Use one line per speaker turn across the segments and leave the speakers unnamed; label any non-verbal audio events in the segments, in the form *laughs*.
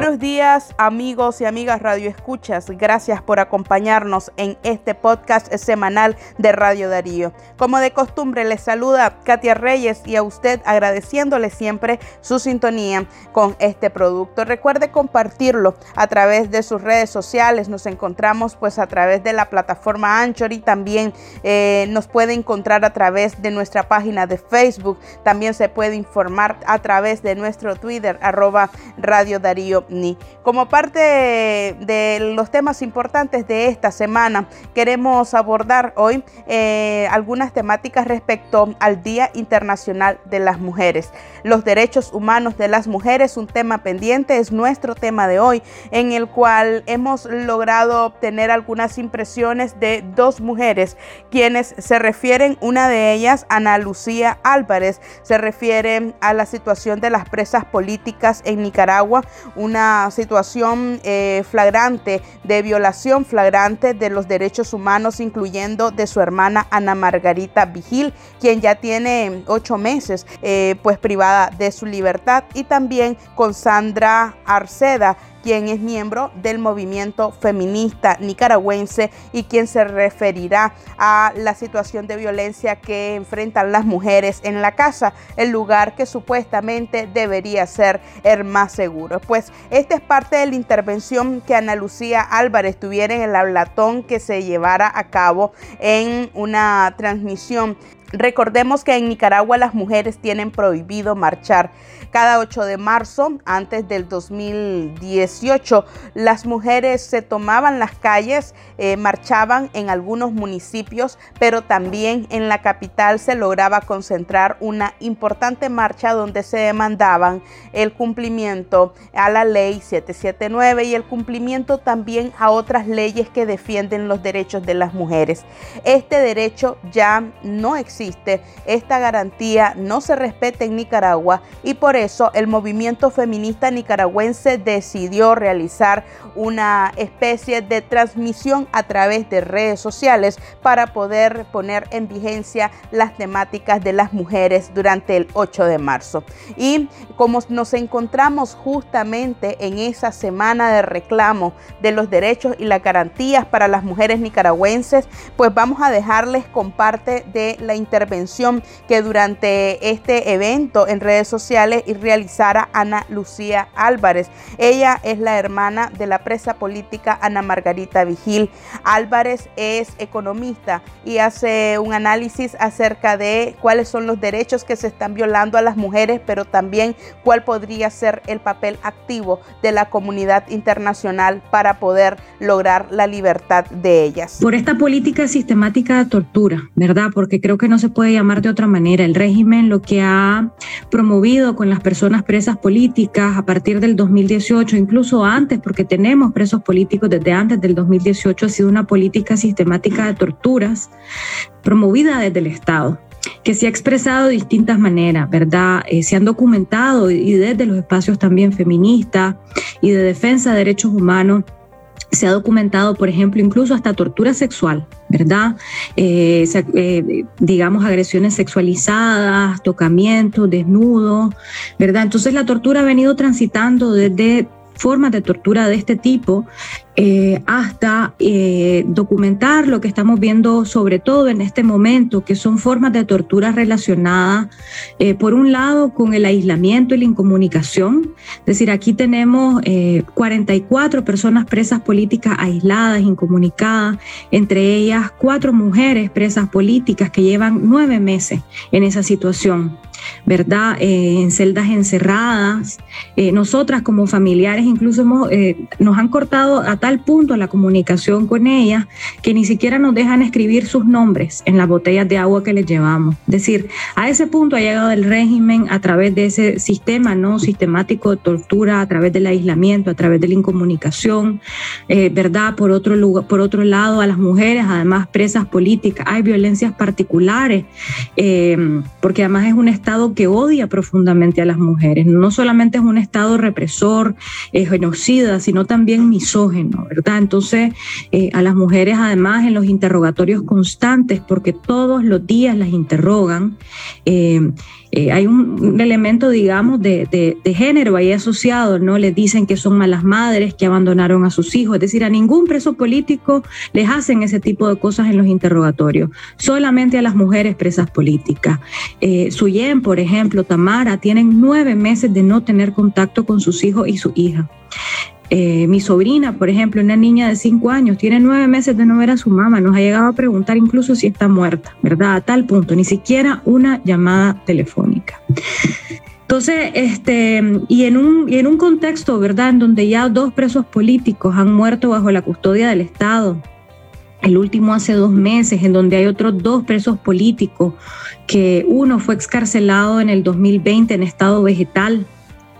Buenos días amigos y amigas Radio Escuchas. Gracias por acompañarnos en este podcast semanal de Radio Darío. Como de costumbre les saluda Katia Reyes y a usted agradeciéndole siempre su sintonía con este producto. Recuerde compartirlo a través de sus redes sociales. Nos encontramos pues a través de la plataforma Anchor y también eh, nos puede encontrar a través de nuestra página de Facebook. También se puede informar a través de nuestro Twitter arroba Radio Darío como parte de los temas importantes de esta semana, queremos abordar hoy eh, algunas temáticas respecto al Día Internacional de las Mujeres. Los derechos humanos de las mujeres, un tema pendiente, es nuestro tema de hoy, en el cual hemos logrado obtener algunas impresiones de dos mujeres, quienes se refieren, una de ellas, Ana Lucía Álvarez, se refiere a la situación de las presas políticas en Nicaragua, una situación eh, flagrante de violación flagrante de los derechos humanos, incluyendo de su hermana Ana Margarita Vigil, quien ya tiene ocho meses eh, pues privada de su libertad, y también con Sandra Arceda, quien es miembro del movimiento feminista nicaragüense y quien se referirá a la situación de violencia que enfrentan las mujeres en la casa, el lugar que supuestamente debería ser el más seguro. Pues esta es parte de la intervención que Ana Lucía Álvarez tuviera en el hablatón que se llevara a cabo en una transmisión Recordemos que en Nicaragua las mujeres tienen prohibido marchar. Cada 8 de marzo, antes del 2018, las mujeres se tomaban las calles, eh, marchaban en algunos municipios, pero también en la capital se lograba concentrar una importante marcha donde se demandaban el cumplimiento a la ley 779 y el cumplimiento también a otras leyes que defienden los derechos de las mujeres. Este derecho ya no existe esta garantía no se respeta en Nicaragua y por eso el movimiento feminista nicaragüense decidió realizar una especie de transmisión a través de redes sociales para poder poner en vigencia las temáticas de las mujeres durante el 8 de marzo. Y como nos encontramos justamente en esa semana de reclamo de los derechos y las garantías para las mujeres nicaragüenses, pues vamos a dejarles con parte de la intervención que durante este evento en redes sociales y realizara Ana Lucía Álvarez. Ella es la hermana de la presa política Ana Margarita Vigil. Álvarez es economista y hace un análisis acerca de cuáles son los derechos que se están violando a las mujeres, pero también cuál podría ser el papel activo de la comunidad internacional para poder lograr la libertad de ellas.
Por esta política sistemática de tortura, ¿verdad? Porque creo que no se puede llamar de otra manera. El régimen lo que ha promovido con las personas presas políticas a partir del 2018, incluso antes, porque tenemos presos políticos desde antes del 2018, ha sido una política sistemática de torturas promovida desde el Estado que se ha expresado de distintas maneras, ¿verdad? Eh, se han documentado y desde los espacios también feministas y de defensa de derechos humanos se ha documentado, por ejemplo, incluso hasta tortura sexual, ¿verdad? Eh, eh, digamos, agresiones sexualizadas, tocamientos, desnudos, ¿verdad? Entonces la tortura ha venido transitando desde formas de tortura de este tipo eh, hasta eh, documentar lo que estamos viendo sobre todo en este momento, que son formas de tortura relacionadas, eh, por un lado, con el aislamiento y la incomunicación. Es decir, aquí tenemos 44 personas presas políticas aisladas, incomunicadas, entre ellas cuatro mujeres presas políticas que llevan nueve meses en esa situación. ¿Verdad? en celdas encerradas. nosotras como familiares incluso hemos, nos han cortado a tal punto la comunicación con ellas que ni siquiera nos dejan escribir sus nombres en las botellas de agua que les llevamos. Es decir, a ese punto ha llegado el régimen a través de ese sistema no sistemático de tortura, a través del aislamiento, a través de la incomunicación, eh, ¿verdad? Por otro, lugar, por otro lado, a las mujeres, además presas políticas, hay violencias particulares, eh, porque además es un Estado que odia profundamente a las mujeres. No solamente es un Estado represor, eh, genocida, sino también misógeno. ¿verdad? Entonces, eh, a las mujeres además en los interrogatorios constantes, porque todos los días las interrogan, eh, eh, hay un, elemento, digamos, de, género ahí asociado, ¿no? Les dicen que son malas madres, que abandonaron a sus hijos, es decir, a ningún preso político les hacen ese tipo de cosas en los interrogatorios, solamente a las mujeres presas políticas. Eh, Suyen, por ejemplo, Tamara, tienen nueve meses de no tener contacto con sus hijos y su hija. Eh, mi sobrina, por ejemplo, una niña de cinco años, tiene nueve meses de no ver a su mamá, nos ha llegado a preguntar incluso si está muerta, ¿verdad? A tal punto, ni siquiera una llamada telefónica. Entonces, este, y en un, y en un contexto, ¿verdad?, en donde ya dos presos políticos han muerto bajo la custodia del Estado, el último hace dos meses, en donde hay otros dos presos políticos, que uno fue excarcelado en el 2020 en estado vegetal,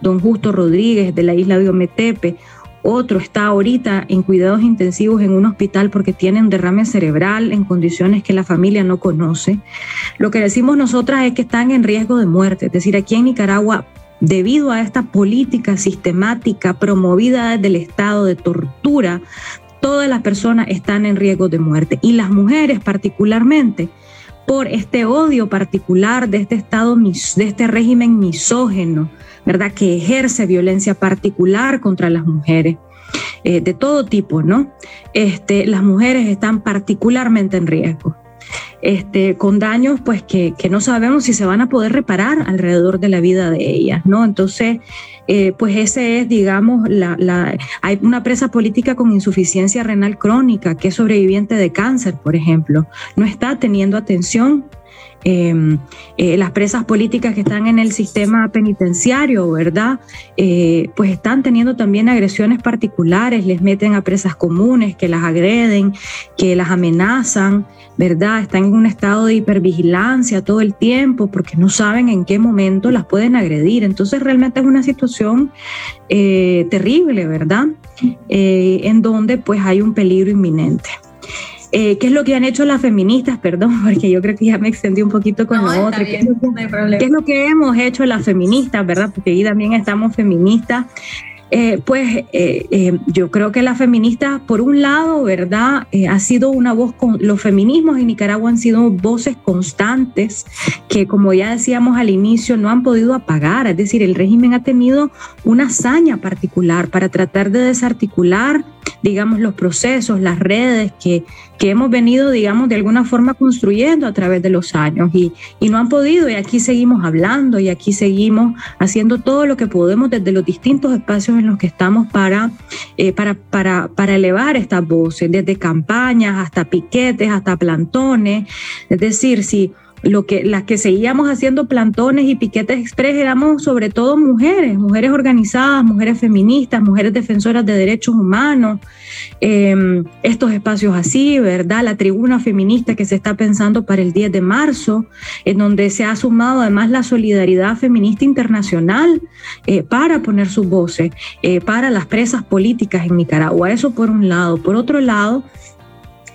don Justo Rodríguez de la isla de Ometepe, otro está ahorita en cuidados intensivos en un hospital porque tiene un derrame cerebral en condiciones que la familia no conoce. Lo que decimos nosotras es que están en riesgo de muerte. Es decir, aquí en Nicaragua, debido a esta política sistemática promovida desde el Estado de tortura, todas las personas están en riesgo de muerte. Y las mujeres particularmente por este odio particular de este Estado, de este régimen misógeno, ¿verdad? Que ejerce violencia particular contra las mujeres. Eh, de todo tipo, ¿no? Este, las mujeres están particularmente en riesgo. Este, con daños pues que, no sabemos si se van a poder reparar alrededor de la vida de ellas, ¿no? Entonces, eh, pues ese es, digamos, la, hay una presa política con insuficiencia renal crónica que es sobreviviente de cáncer, por ejemplo, no está teniendo atención Em, eh, las presas políticas que están en el sistema penitenciario, ¿verdad? Eh, pues están teniendo también agresiones particulares, les meten a presas comunes que las agreden, que las amenazan, ¿verdad? Están en un estado de hipervigilancia todo el tiempo porque no saben en qué momento las pueden agredir. Entonces realmente es una situación eh, terrible, ¿verdad? en donde pues hay un peligro inminente. Eh, ¿Qué es lo que han hecho las feministas? *laughs* Perdón, porque yo creo que ya me extendí un poquito con lo otro. ¿Qué, es lo que hemos hecho las feministas, verdad? Porque ahí también estamos feministas. Eh, pues eh, yo creo que las feministas, por un lado, ¿verdad? ha sido una voz, con, los feminismos en Nicaragua han sido voces constantes que, como ya decíamos al inicio, no han podido apagar. Es decir, el régimen ha tenido una hazaña particular para tratar de desarticular digamos, los procesos, las redes que, que hemos venido, digamos, de alguna forma construyendo a través de los años y, y, no han podido y aquí seguimos hablando y aquí seguimos haciendo todo lo que podemos desde los distintos espacios en los que estamos para, eh, para, para, para elevar estas voces, desde campañas hasta piquetes, hasta plantones. Es decir, si lo que, las que seguíamos haciendo plantones y piquetes express éramos sobre todo mujeres, mujeres organizadas, mujeres feministas, mujeres defensoras de derechos humanos, em, estos espacios así, ¿verdad? La tribuna feminista que se está pensando para el 10 de marzo, en donde se ha sumado además la solidaridad feminista internacional eh, para poner sus voces, eh, para las presas políticas en Nicaragua. Eso por un lado. Por otro lado,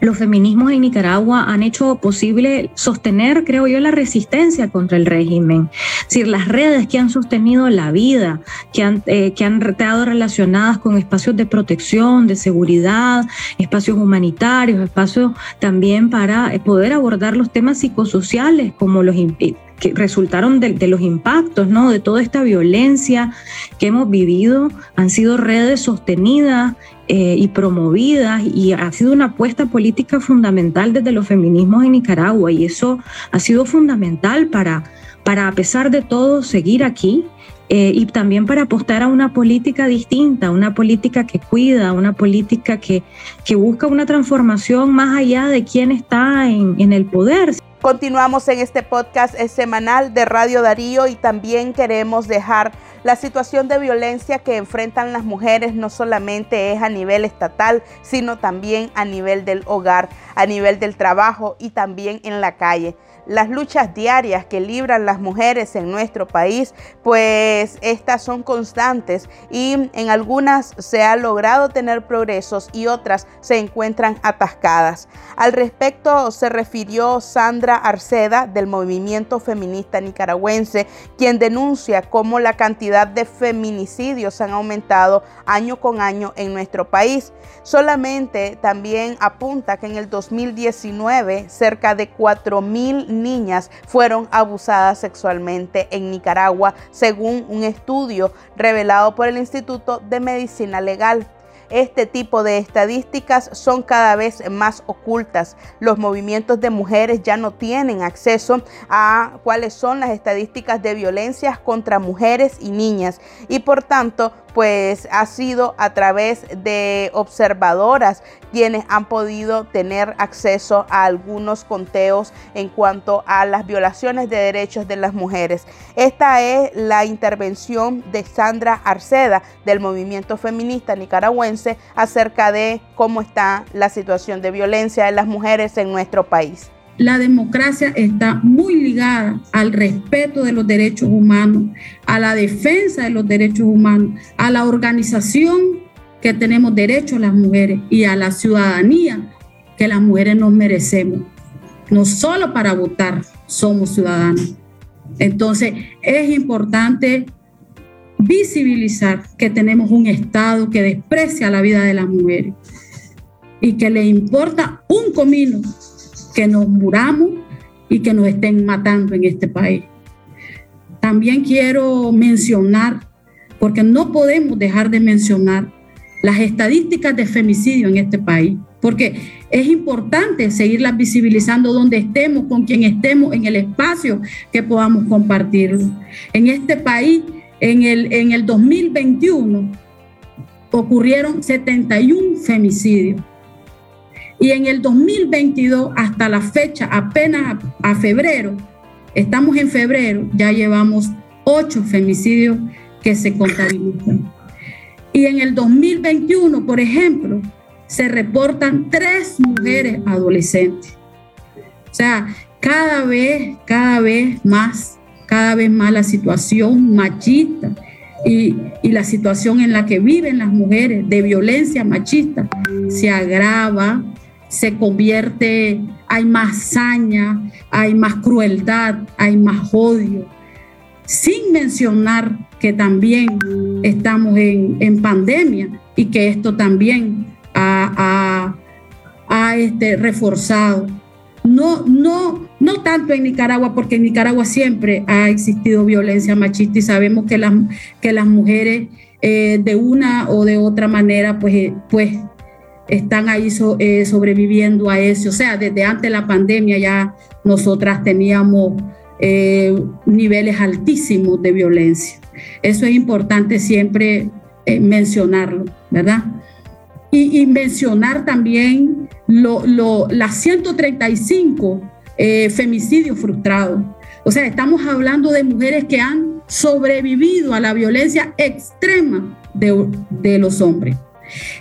los feminismos en Nicaragua han hecho posible sostener, creo yo, la resistencia contra el régimen. Es decir, las redes que han sostenido la vida, que han, eh, que han estado relacionadas con espacios de protección, de seguridad, espacios humanitarios, espacios también para eh, poder abordar los temas psicosociales como los que resultaron de, los impactos, ¿no? De toda esta violencia que hemos vivido, han sido redes sostenidas eh, y promovidas y ha sido una apuesta política fundamental desde los feminismos en Nicaragua y eso ha sido fundamental para, para a pesar de todo, seguir aquí. Eh, y también para apostar a una política distinta, una política que cuida, una política que, que busca una transformación más allá de quién está en, en el poder.
Continuamos en este podcast semanal de Radio Darío y también queremos dejar la situación de violencia que enfrentan las mujeres no solamente es a nivel estatal, sino también a nivel del hogar, a nivel del trabajo y también en la calle las luchas diarias que libran las mujeres en nuestro país, pues estas son constantes y en algunas se ha logrado tener progresos y otras se encuentran atascadas. Al respecto se refirió Sandra Arceda del movimiento feminista nicaragüense, quien denuncia cómo la cantidad de feminicidios han aumentado año con año en nuestro país. Solamente también apunta que en el 2019 cerca de 4 mil niñas fueron abusadas sexualmente en Nicaragua, según un estudio revelado por el Instituto de Medicina Legal. Este tipo de estadísticas son cada vez más ocultas. Los movimientos de mujeres ya no tienen acceso a cuáles son las estadísticas de violencias contra mujeres y niñas y por tanto pues ha sido a través de observadoras quienes han podido tener acceso a algunos conteos en cuanto a las violaciones de derechos de las mujeres. Esta es la intervención de Sandra Arceda del movimiento feminista nicaragüense acerca de cómo está la situación de violencia de las mujeres en nuestro país
la democracia está muy ligada al respeto de los derechos humanos, a la defensa de los derechos humanos, a la organización que tenemos derechos las mujeres y a la ciudadanía que las mujeres nos merecemos. No solo para votar somos ciudadanos. Entonces es importante visibilizar que tenemos un Estado que desprecia la vida de las mujeres y que le importa un comino que nos muramos y que nos estén matando en este país. También quiero mencionar, porque no podemos dejar de mencionar las estadísticas de femicidio en este país, porque es importante seguirlas visibilizando donde estemos, con quien estemos, en el espacio que podamos compartirlo. En este país, en el, en el 2021, ocurrieron 71 femicidios y en el 2022, hasta la fecha, apenas a, febrero, estamos en febrero, ya llevamos ocho femicidios que se contabilizan. Y en el 2021, por ejemplo, se reportan tres mujeres adolescentes. O sea, cada vez, cada vez más, cada vez más la situación machista y, y, la situación en la que viven las mujeres de violencia machista se agrava se convierte, hay más saña, hay más crueldad, hay más odio. Sin mencionar que también estamos en, pandemia y que esto también ha, este, reforzado. No, no, no tanto en Nicaragua, porque en Nicaragua siempre ha existido violencia machista y sabemos que las, que las mujeres eh, de una o de otra manera, pues, eh, pues están ahí eh, sobreviviendo a eso. O sea, desde antes de la pandemia ya nosotras teníamos niveles altísimos de violencia. Eso es importante siempre mencionarlo, ¿verdad? Y, mencionar también lo, las 135 femicidios frustrados. O sea, estamos hablando de mujeres que han sobrevivido a la violencia extrema de, de los hombres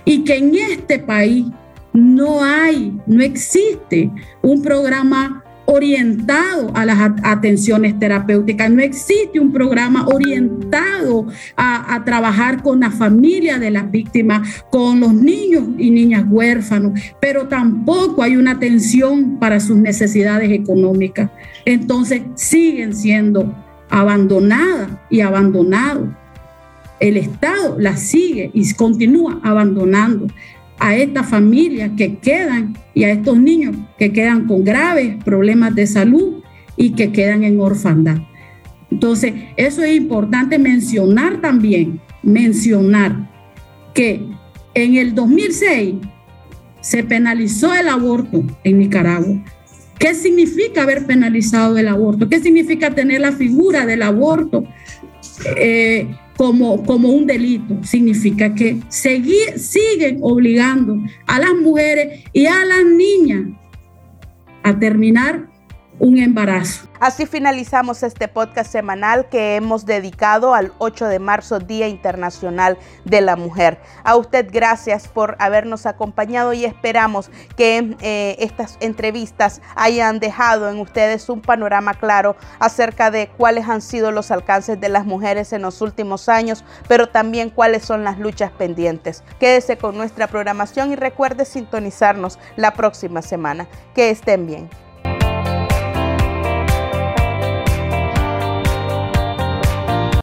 y que en este país no hay, no existe un programa orientado a las atenciones terapéuticas, no existe un programa orientado a, trabajar con la familia de las víctimas, con los niños y niñas huérfanos, pero tampoco hay una atención para sus necesidades económicas. Entonces siguen siendo abandonadas y abandonados. El Estado la sigue y continúa abandonando a estas familias que quedan y a estos niños que quedan con graves problemas de salud y que quedan en orfandad. Entonces, eso es importante mencionar también, mencionar que en el 2006 se penalizó el aborto en Nicaragua. ¿Qué significa haber penalizado el aborto? ¿Qué significa tener la figura del aborto? Eh, como, como un delito. Significa que seguir, siguen obligando a las mujeres y a las niñas a terminar un embarazo.
Así finalizamos este podcast semanal que hemos dedicado al 8 de marzo, Día Internacional de la Mujer. A usted gracias por habernos acompañado y esperamos que eh, estas entrevistas hayan dejado en ustedes un panorama claro acerca de cuáles han sido los alcances de las mujeres en los últimos años, pero también cuáles son las luchas pendientes. Quédese con nuestra programación y recuerde sintonizarnos la próxima semana. Que estén bien.